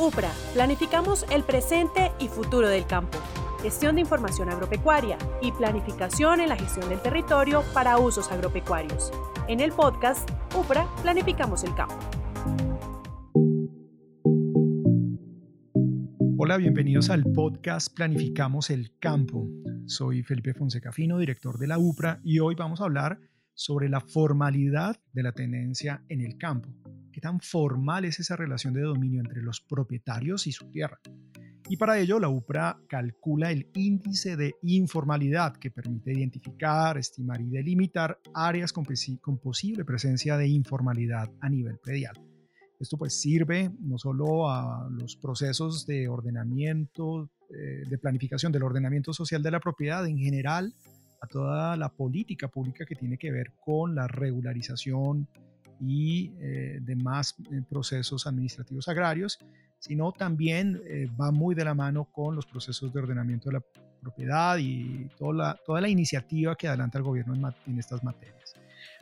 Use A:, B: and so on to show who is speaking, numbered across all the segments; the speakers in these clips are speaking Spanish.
A: UPRA, planificamos el presente y futuro del campo. Gestión de información agropecuaria y planificación en la gestión del territorio para usos agropecuarios. En el podcast UPRA, planificamos el campo.
B: Hola, bienvenidos al podcast Planificamos el Campo. Soy Felipe Fonseca Fino, director de la UPRA, y hoy vamos a hablar sobre la formalidad de la tenencia en el campo. ¿Qué tan formal es esa relación de dominio entre los propietarios y su tierra? Y para ello, la UPRA calcula el índice de informalidad que permite identificar, estimar y delimitar áreas con, posible presencia de informalidad a nivel predial. Esto pues sirve no solo a los procesos de ordenamiento, eh, de planificación del ordenamiento social de la propiedad en general, a toda la política pública que tiene que ver con la regularización y eh, demás eh, procesos administrativos agrarios, sino también eh, va muy de la mano con los procesos de ordenamiento de la propiedad y toda la, toda la iniciativa que adelanta el gobierno en, en estas materias.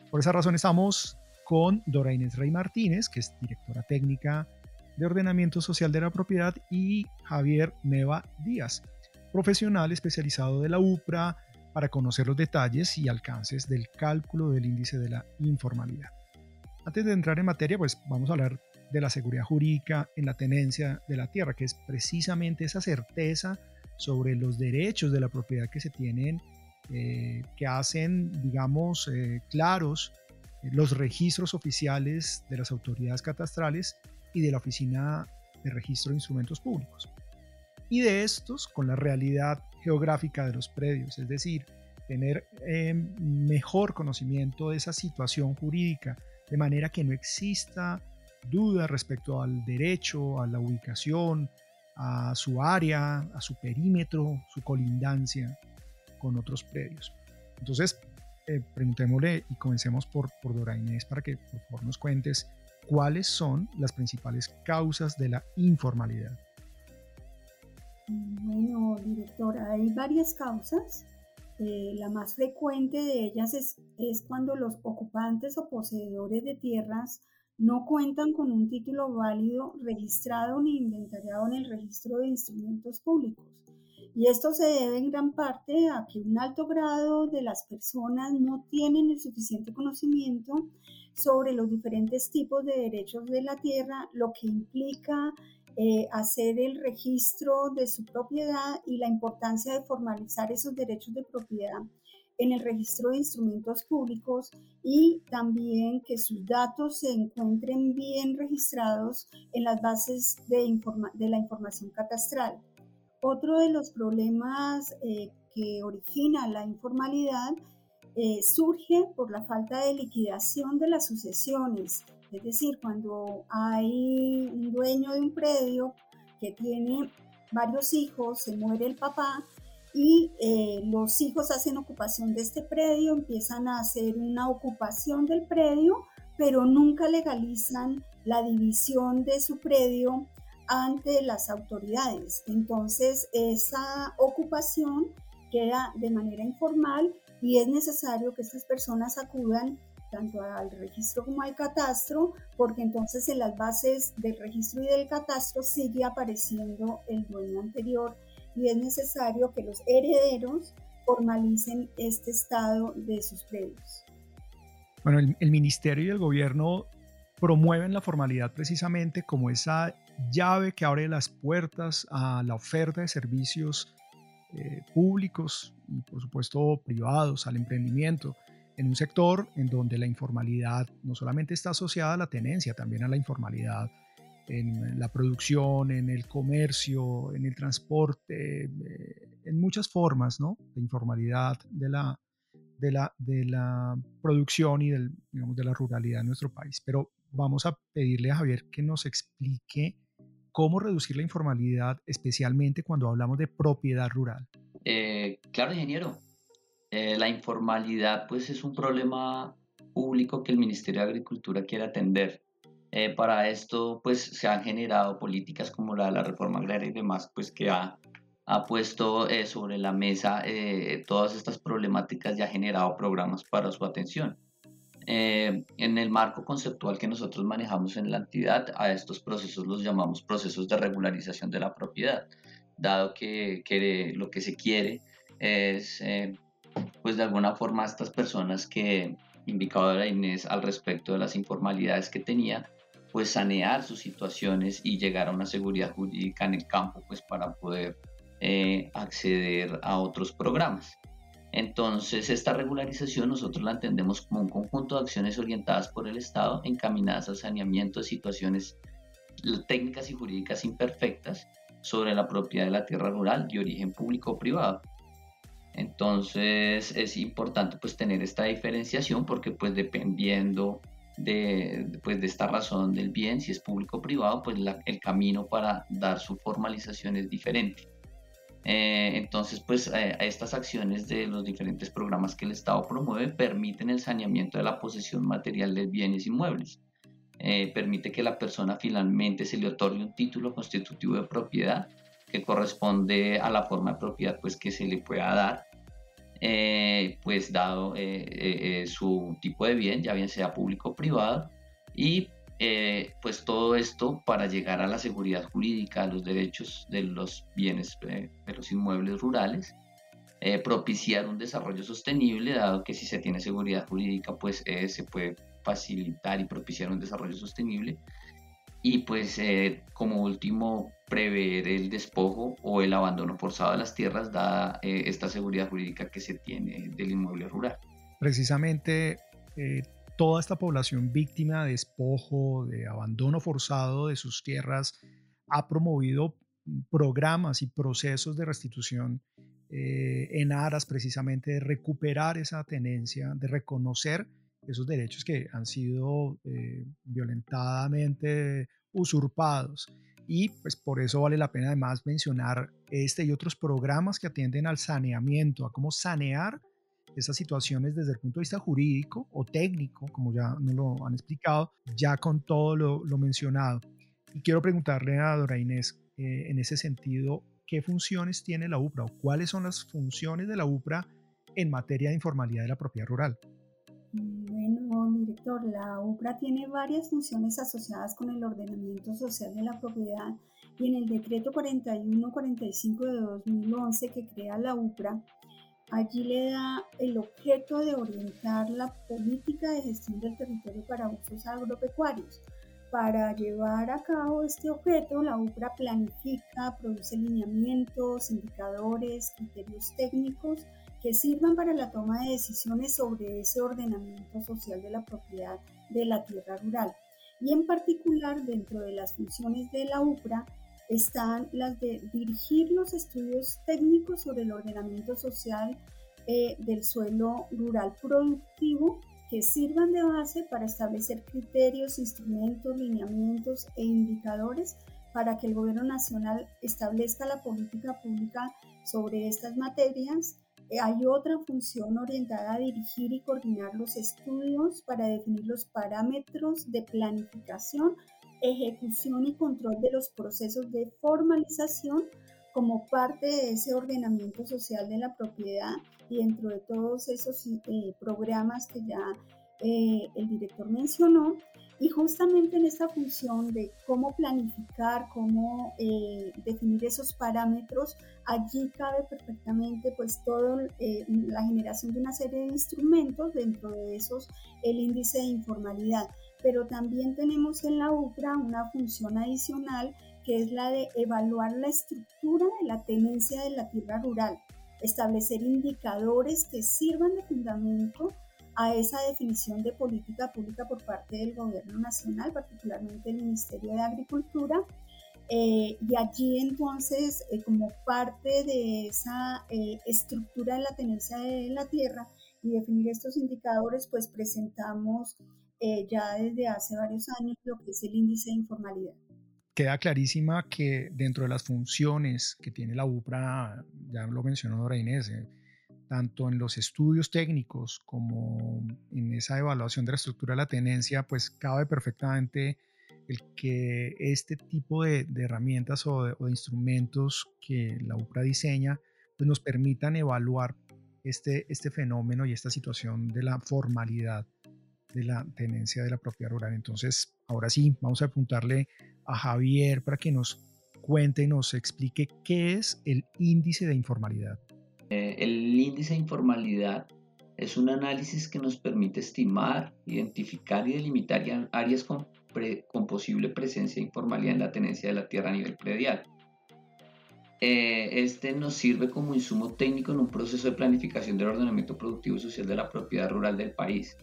B: Por esa razón estamos con Dora Inés Rey Martínez, que es directora técnica de ordenamiento social de la propiedad, y Javier Neva Díaz, profesional especializado de la UPRA, para conocer los detalles y alcances del cálculo del índice de la informalidad. Antes de entrar en materia, pues vamos a hablar de la seguridad jurídica en la tenencia de la tierra, que es precisamente esa certeza sobre los derechos de la propiedad que se tienen, eh, que hacen, digamos, eh, claros eh, los registros oficiales de las autoridades catastrales y de la Oficina de Registro de Instrumentos Públicos. Y de estos con la realidad geográfica de los predios, es decir, tener mejor conocimiento de esa situación jurídica de manera que no exista duda respecto al derecho, a la ubicación, a su área, a su perímetro, su colindancia con otros predios. Entonces, eh, preguntémosle y comencemos por, por Dora Inés para que por nos cuentes cuáles son las principales causas de la informalidad.
C: Bueno, directora, hay varias causas eh, la más frecuente de ellas es, es cuando los ocupantes o poseedores de tierras no cuentan con un título válido registrado ni inventariado en el registro de instrumentos públicos. Y esto se debe en gran parte a que un alto grado de las personas no tienen el suficiente conocimiento sobre los diferentes tipos de derechos de la tierra, lo que implica eh, hacer el registro de su propiedad y la importancia de formalizar esos derechos de propiedad en el registro de instrumentos públicos y también que sus datos se encuentren bien registrados en las bases de, la información catastral. Otro de los problemas eh, que origina la informalidad eh, surge por la falta de liquidación de las sucesiones es decir, cuando hay un dueño de un predio que tiene varios hijos, se muere el papá y eh, los hijos hacen ocupación de este predio, empiezan a hacer una ocupación del predio, pero nunca legalizan la división de su predio ante las autoridades. Entonces, esa ocupación queda de manera informal y es necesario que estas personas acudan tanto al registro como al catastro, porque entonces en las bases del registro y del catastro sigue apareciendo el dueño anterior y es necesario que los herederos formalicen este estado de sus predios.
B: Bueno, el, ministerio y el gobierno promueven la formalidad precisamente como esa llave que abre las puertas a la oferta de servicios eh, públicos y por supuesto privados, al emprendimiento en un sector en donde la informalidad no solamente está asociada a la tenencia, también a la informalidad en la producción, en el comercio, en el transporte, eh, en muchas formas ¿no? de informalidad de la, de la, de la producción y del, digamos, de la ruralidad en nuestro país. Pero vamos a pedirle a Javier que nos explique cómo reducir la informalidad, especialmente cuando hablamos de propiedad rural.
D: Eh, claro, ingeniero. Eh, la informalidad pues es un problema público que el Ministerio de Agricultura quiere atender. Eh, para esto pues se han generado políticas como la de la reforma agraria y demás pues que ha, ha puesto eh, sobre la mesa todas estas problemáticas y ha generado programas para su atención. En el marco conceptual que nosotros manejamos en la entidad, a estos procesos los llamamos procesos de regularización de la propiedad, dado que, que lo que se quiere es, pues de alguna forma, estas personas que indicaba la Inés al respecto de las informalidades que tenía, pues sanear sus situaciones y llegar a una seguridad jurídica en el campo, pues para poder eh, acceder a otros programas. Entonces, esta regularización nosotros la entendemos como un conjunto de acciones orientadas por el Estado encaminadas al saneamiento de situaciones técnicas y jurídicas imperfectas sobre la propiedad de la tierra rural de origen público o privado. Entonces, es importante pues tener esta diferenciación porque pues dependiendo de, pues, de esta razón del bien, si es público o privado, pues el camino para dar su formalización es diferente. Eh, entonces, pues eh, estas acciones de los diferentes programas que el Estado promueve permiten el saneamiento de la posesión material de bienes inmuebles. Eh, permite que la persona finalmente se le otorgue un título constitutivo de propiedad que corresponde a la forma de propiedad pues, que se le pueda dar, pues dado su tipo de bien, ya bien sea público o privado, y eh, pues todo esto para llegar a la seguridad jurídica, a los derechos de los bienes, eh, de los inmuebles rurales, eh, propiciar un desarrollo sostenible, dado que si se tiene seguridad jurídica, pues se puede facilitar y propiciar un desarrollo sostenible. Y pues como último, prever el despojo o el abandono forzado de las tierras, dada esta seguridad jurídica que se tiene del inmueble rural.
B: Precisamente toda esta población víctima de despojo, de abandono forzado de sus tierras, ha promovido programas y procesos de restitución eh, en aras precisamente de recuperar esa tenencia, de reconocer esos derechos que han sido eh, violentadamente usurpados. Y pues por eso vale la pena además mencionar este y otros programas que atienden al saneamiento, a cómo sanear esas situaciones desde el punto de vista jurídico o técnico, como ya nos lo han explicado, ya con todo lo, mencionado. Y quiero preguntarle a Dora Inés, eh, en ese sentido, ¿qué funciones tiene la UPRA o cuáles son las funciones de la UPRA en materia de informalidad de la propiedad rural?
C: Bueno, director, la UPRA tiene varias funciones asociadas con el ordenamiento social de la propiedad y en el decreto 4145 de 2011 que crea la UPRA, Allí le da el objeto de orientar la política de gestión del territorio para usos agropecuarios. Para llevar a cabo este objeto, la UPRA planifica, produce lineamientos, indicadores, criterios técnicos que sirvan para la toma de decisiones sobre ese ordenamiento social de la propiedad de la tierra rural. Y en particular, dentro de las funciones de la UPRA, están las de dirigir los estudios técnicos sobre el ordenamiento social eh, del suelo rural productivo que sirvan de base para establecer criterios, instrumentos, lineamientos e indicadores para que el gobierno nacional establezca la política pública sobre estas materias. Eh, hay otra función orientada a dirigir y coordinar los estudios para definir los parámetros de planificación ejecución y control de los procesos de formalización como parte de ese ordenamiento social de la propiedad y dentro de todos esos eh, programas que ya eh, el director mencionó. Y justamente en esta función de cómo planificar, cómo eh, definir esos parámetros, allí cabe perfectamente pues todo la generación de una serie de instrumentos, dentro de esos el índice de informalidad pero también tenemos en la UPRA una función adicional que es la de evaluar la estructura de la tenencia de la tierra rural, establecer indicadores que sirvan de fundamento a esa definición de política pública por parte del gobierno nacional, particularmente el Ministerio de Agricultura. Eh, y allí entonces, eh, como parte de esa eh, estructura de la tenencia de la tierra y definir estos indicadores, pues presentamos ya desde hace varios años lo que es el índice de informalidad.
B: Queda clarísima que dentro de las funciones que tiene la UPRA, ya lo mencionó Dora Inés, eh, tanto en los estudios técnicos como en esa evaluación de la estructura de la tenencia, pues cabe perfectamente el que este tipo de, herramientas o de, instrumentos que la UPRA diseña pues nos permitan evaluar este, este fenómeno y esta situación de la formalidad de la tenencia de la propiedad rural. Entonces, ahora sí, vamos a apuntarle a Javier para que nos cuente y nos explique qué es el índice de informalidad.
D: Eh, el índice de informalidad es un análisis que nos permite estimar, identificar y delimitar áreas con, posible presencia de informalidad en la tenencia de la tierra a nivel predial. Eh, este nos sirve como insumo técnico en un proceso de planificación del ordenamiento productivo y social de la propiedad rural del país.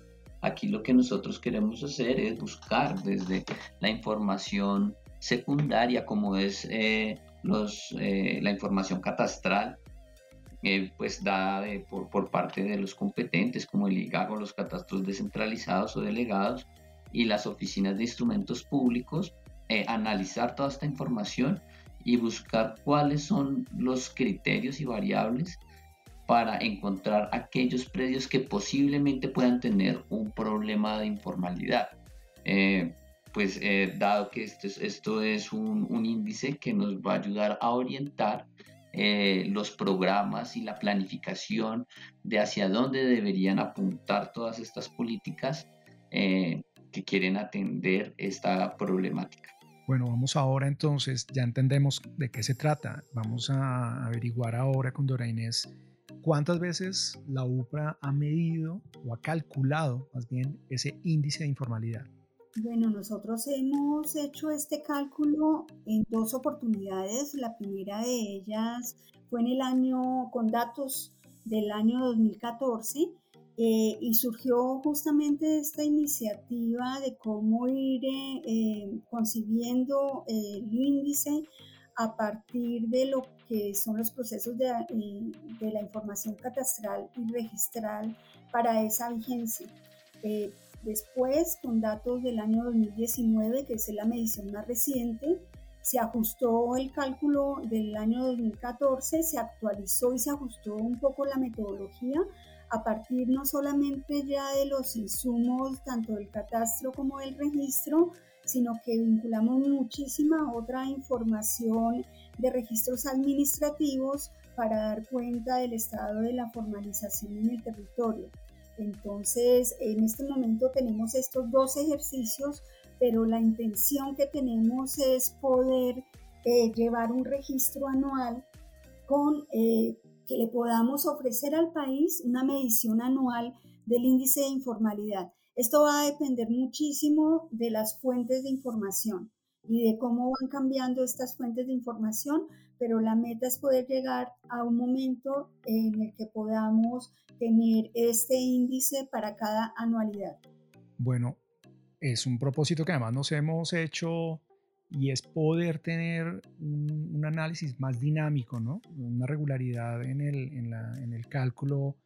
D: Aquí lo que nosotros queremos hacer es buscar desde la información secundaria, como es eh, los, eh, la información catastral, pues dada por, por, parte de los competentes, como el IGAGO, los catastros descentralizados o delegados y las oficinas de instrumentos públicos, analizar toda esta información y buscar cuáles son los criterios y variables para encontrar aquellos predios que posiblemente puedan tener un problema de informalidad. Eh, pues eh, dado que esto es, un, índice que nos va a ayudar a orientar eh, los programas y la planificación de hacia dónde deberían apuntar todas estas políticas que quieren atender esta problemática.
B: Bueno, vamos ahora entonces, ya entendemos de qué se trata. Vamos a averiguar ahora con Dora Inés cuántas veces la UPRA ha medido o ha calculado más bien ese índice de informalidad.
C: Bueno, nosotros hemos hecho este cálculo en dos oportunidades. La primera de ellas fue en el año, con datos del año 2014 eh, y surgió justamente esta iniciativa de cómo ir eh, eh, concibiendo el índice a partir de lo que son los procesos de, de la información catastral y registral para esa vigencia. después, con datos del año 2019, que es la medición más reciente, se ajustó el cálculo del año 2014, se actualizó y se ajustó un poco la metodología a partir no solamente ya de los insumos, tanto del catastro como del registro, sino que vinculamos muchísima otra información de registros administrativos para dar cuenta del estado de la formalización en el territorio. Entonces, en este momento tenemos estos dos ejercicios, pero la intención que tenemos es poder eh, llevar un registro anual con eh, que le podamos ofrecer al país una medición anual del índice de informalidad. Esto va a depender muchísimo de las fuentes de información y de cómo van cambiando estas fuentes de información, pero la meta es poder llegar a un momento en el que podamos tener este índice para cada anualidad.
B: Bueno, es un propósito que además nos hemos hecho y es poder tener un, análisis más dinámico, ¿no? una regularidad en el, en, la, en el cálculo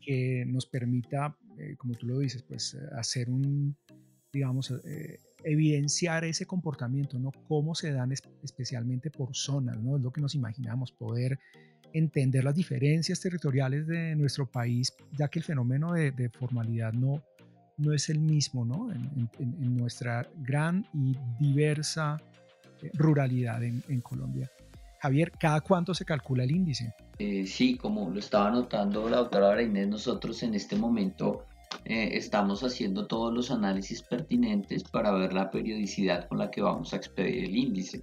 B: que nos permita, eh, como tú lo dices, pues hacer un, digamos, eh, evidenciar ese comportamiento, ¿no? Cómo se dan especialmente por zonas, ¿no? Es lo que nos imaginamos, poder entender las diferencias territoriales de nuestro país, ya que el fenómeno de, formalidad no, no es el mismo ¿no? En, nuestra gran y diversa eh, ruralidad en, Colombia. Javier, ¿cada cuánto se calcula el índice?
D: Eh, sí, como lo estaba notando la doctora Inés, nosotros en este momento eh, estamos haciendo todos los análisis pertinentes para ver la periodicidad con la que vamos a expedir el índice.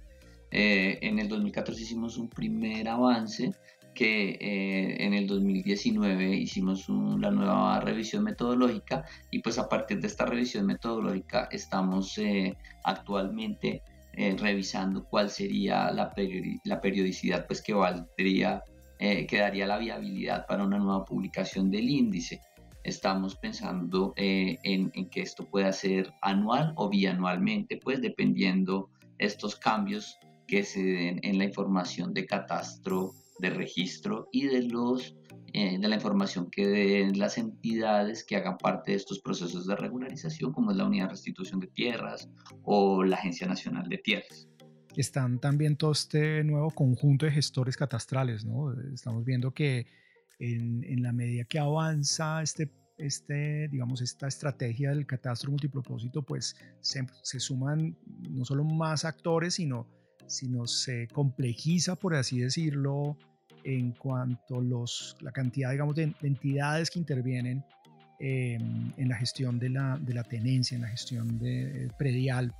D: en el 2014 hicimos un primer avance que eh, en el 2019 hicimos la nueva revisión metodológica y pues a partir de esta revisión metodológica estamos eh, actualmente eh, revisando cuál sería la, periodicidad pues que valdría, que daría la viabilidad para una nueva publicación del índice. Estamos pensando en, en, que esto pueda ser anual o bianualmente, pues dependiendo estos cambios que se den en la información de catastro de registro y de, los, eh, de la información que den las entidades que hagan parte de estos procesos de regularización, como es la Unidad de Restitución de Tierras o la Agencia Nacional de Tierras.
B: Están también todo este nuevo conjunto de gestores catastrales, ¿no? Estamos viendo que en, en la medida que avanza este este, digamos, esta estrategia del catastro multipropósito, pues se, se, suman no solo más actores, sino sino se complejiza, por así decirlo, en cuanto a la cantidad, digamos, de entidades que intervienen em, en la gestión de la, de la, tenencia, en la gestión de, predial.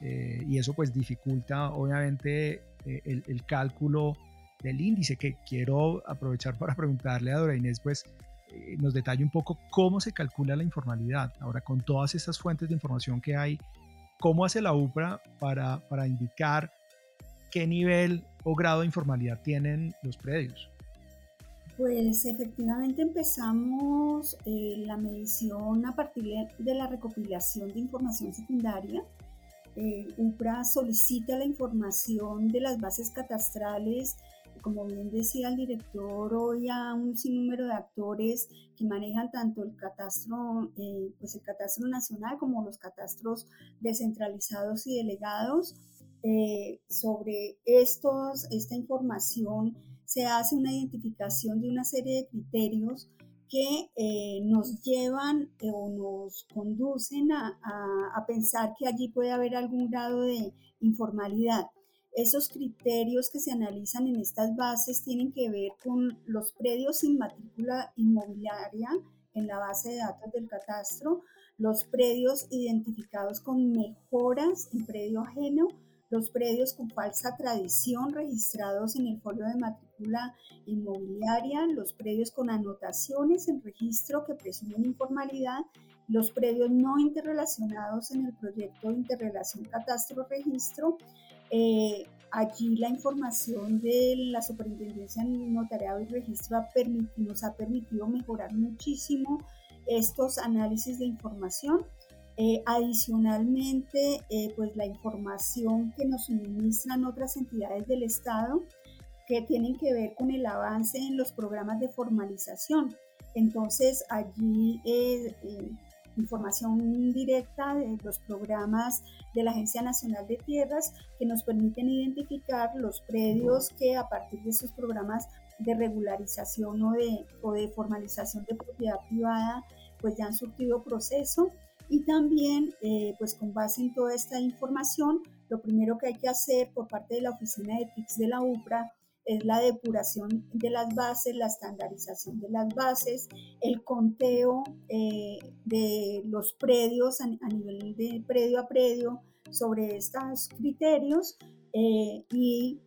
B: y eso pues dificulta obviamente el, el, cálculo del índice que quiero aprovechar para preguntarle a Dora Inés pues nos detalle un poco cómo se calcula la informalidad. Ahora, con todas estas fuentes de información que hay, ¿cómo hace la UPRA para, para indicar qué nivel o grado de informalidad tienen los predios?
C: Pues efectivamente empezamos eh, la medición a partir de la recopilación de información secundaria. Eh, UPRA solicita la información de las bases catastrales, como bien decía el director, hoy a un sinnúmero de actores que manejan tanto el catastro, eh, pues el catastro nacional como los catastros descentralizados y delegados. Eh, sobre estos, esta información se hace una identificación de una serie de criterios que eh, nos llevan eh, o nos conducen a, a, pensar que allí puede haber algún grado de informalidad. Esos criterios que se analizan en estas bases tienen que ver con los predios sin matrícula inmobiliaria en la base de datos del catastro, los predios identificados con mejoras en predio ajeno, los predios con falsa tradición registrados en el folio de matrícula inmobiliaria, los predios con anotaciones en registro que presumen informalidad, los predios no interrelacionados en el proyecto de interrelación catastro-registro. Eh, allí la información de la Superintendencia Notariado y Registro nos ha permitido mejorar muchísimo estos análisis de información eh, adicionalmente, eh, pues la información que nos suministran otras entidades del Estado que tienen que ver con el avance en los programas de formalización. Entonces, allí es eh, información directa de los programas de la Agencia Nacional de Tierras que nos permiten identificar los predios que a partir de esos programas de regularización o de, o de formalización de propiedad privada, pues ya han surtido proceso y también, eh, pues con base en toda esta información, lo primero que hay que hacer por parte de la oficina de TICS de la UPRA es la depuración de las bases, la estandarización de las bases, el conteo eh, de los predios a, nivel de predio a predio sobre estos criterios eh, y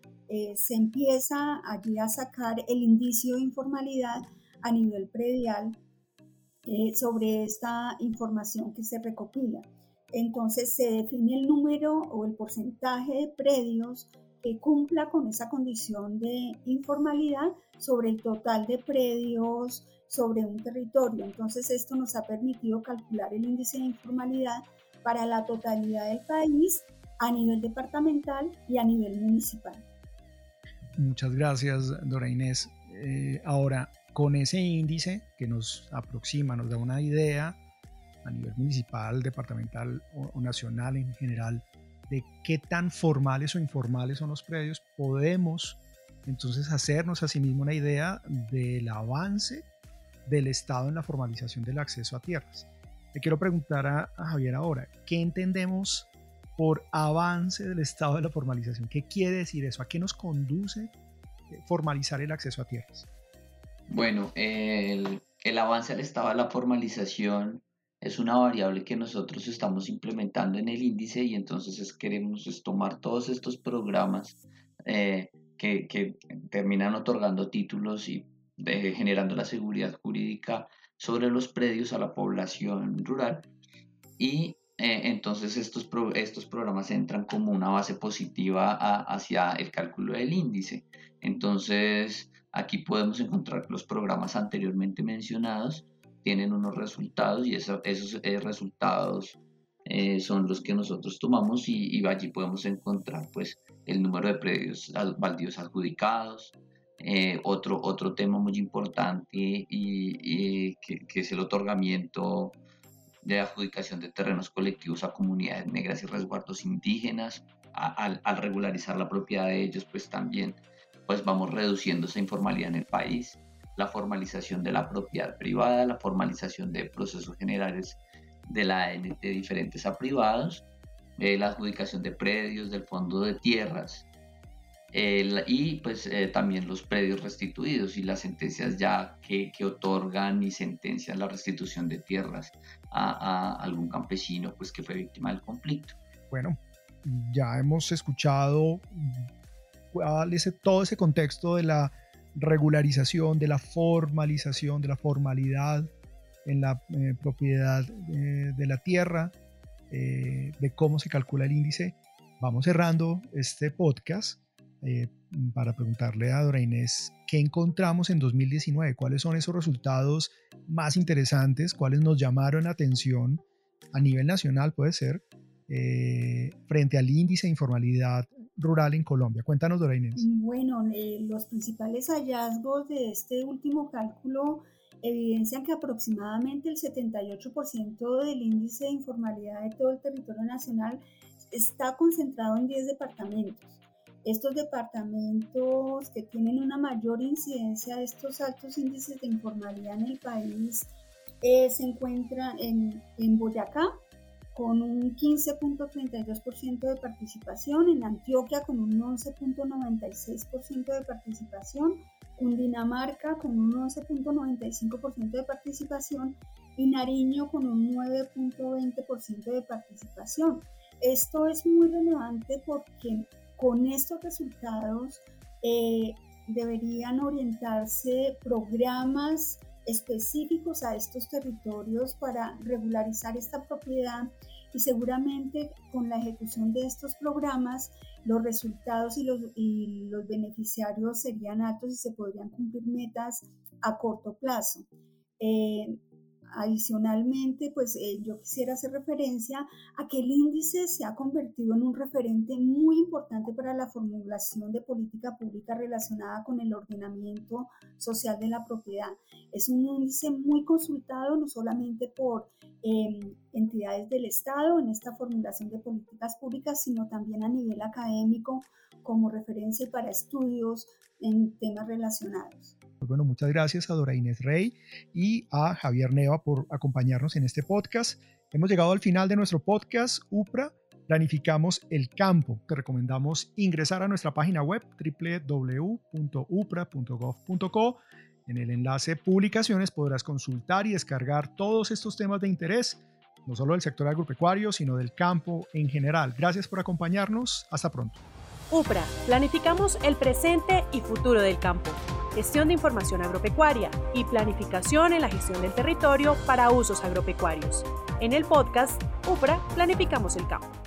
C: se empieza allí a sacar el indicio de informalidad a nivel predial eh, sobre esta información que se recopila. Entonces se define el número o el porcentaje de predios que cumpla con esa condición de informalidad sobre el total de predios sobre un territorio. Entonces esto nos ha permitido calcular el índice de informalidad para la totalidad del país a nivel departamental y a nivel municipal.
B: Muchas gracias, Dora Inés. Eh, ahora, con ese índice que nos aproxima, nos da una idea a nivel municipal, departamental o, nacional en general de qué tan formales o informales son los predios, podemos entonces hacernos a sí mismo una idea del avance del Estado en la formalización del acceso a tierras. Le quiero preguntar a, a, Javier ahora, ¿qué entendemos por avance del Estado de la formalización? ¿Qué quiere decir eso? ¿A qué nos conduce eh, formalizar el acceso a tierras?
D: Bueno, el, avance al estado de la formalización es una variable que nosotros estamos implementando en el índice y entonces queremos tomar todos estos programas eh, que, terminan otorgando títulos y generando la seguridad jurídica sobre los predios a la población rural y eh, entonces estos, estos programas entran como una base positiva hacia el cálculo del índice. Entonces, Aquí podemos encontrar que los programas anteriormente mencionados tienen unos resultados y esos eh, resultados eh, son los que nosotros tomamos y, allí podemos encontrar pues el número de predios baldíos adjudicados, eh, otro, otro tema muy importante y, que, es el otorgamiento de adjudicación de terrenos colectivos a comunidades negras y resguardos indígenas. al, al regularizar la propiedad de ellos, pues también pues vamos reduciendo esa informalidad en el país, la formalización de la propiedad privada, la formalización de procesos generales de la de diferentes a privados, eh, la adjudicación de predios, del fondo de tierras, y pues eh, también los predios restituidos y las sentencias ya que, que otorgan y sentencian la restitución de tierras a, a, algún campesino pues que fue víctima del conflicto.
B: Bueno, ya hemos escuchado cuál todo ese contexto de la regularización, de la formalización, de la formalidad en la eh, propiedad eh, de la tierra, eh, de cómo se calcula el índice. Vamos cerrando este podcast para preguntarle a Dora Inés qué encontramos en 2019, cuáles son esos resultados más interesantes, cuáles nos llamaron la atención a nivel nacional, puede ser, frente al índice de informalidad rural en Colombia. Cuéntanos, Dora Inés.
C: Bueno, los principales hallazgos de este último cálculo evidencian que aproximadamente el 78% del índice de informalidad de todo el territorio nacional está concentrado en 10 departamentos. Estos departamentos que tienen una mayor incidencia de estos altos índices de informalidad en el país eh, se encuentran en, en Boyacá, con un 15.32% de participación, en Antioquia con un 11.96% de participación, Cundinamarca con un 11.95% de participación y Nariño con un 9.20% de participación. Esto es muy relevante porque con estos resultados eh, deberían orientarse programas específicos a estos territorios para regularizar esta propiedad y seguramente con la ejecución de estos programas los resultados y los, y los beneficiarios serían altos y se podrían cumplir metas a corto plazo. Eh, Adicionalmente, pues eh, yo quisiera hacer referencia a que el índice se ha convertido en un referente muy importante para la formulación de política pública relacionada con el ordenamiento social de la propiedad. Es un índice muy consultado no solamente por em, entidades del Estado en esta formulación de políticas públicas, sino también a nivel académico como referencia para estudios en temas relacionados.
B: Pues bueno, muchas gracias a Dora Inés Rey y a Javier Neva por acompañarnos en este podcast. Hemos llegado al final de nuestro podcast UPRA. Planificamos el campo. Te recomendamos ingresar a nuestra página web www.upra.gov.co. En el enlace Publicaciones podrás consultar y descargar todos estos temas de interés, no solo del sector agropecuario, sino del campo en general. Gracias por acompañarnos. Hasta pronto.
A: UPRA, planificamos el presente y futuro del campo gestión de información agropecuaria y planificación en la gestión del territorio para usos agropecuarios. En el podcast UPRA Planificamos el Campo.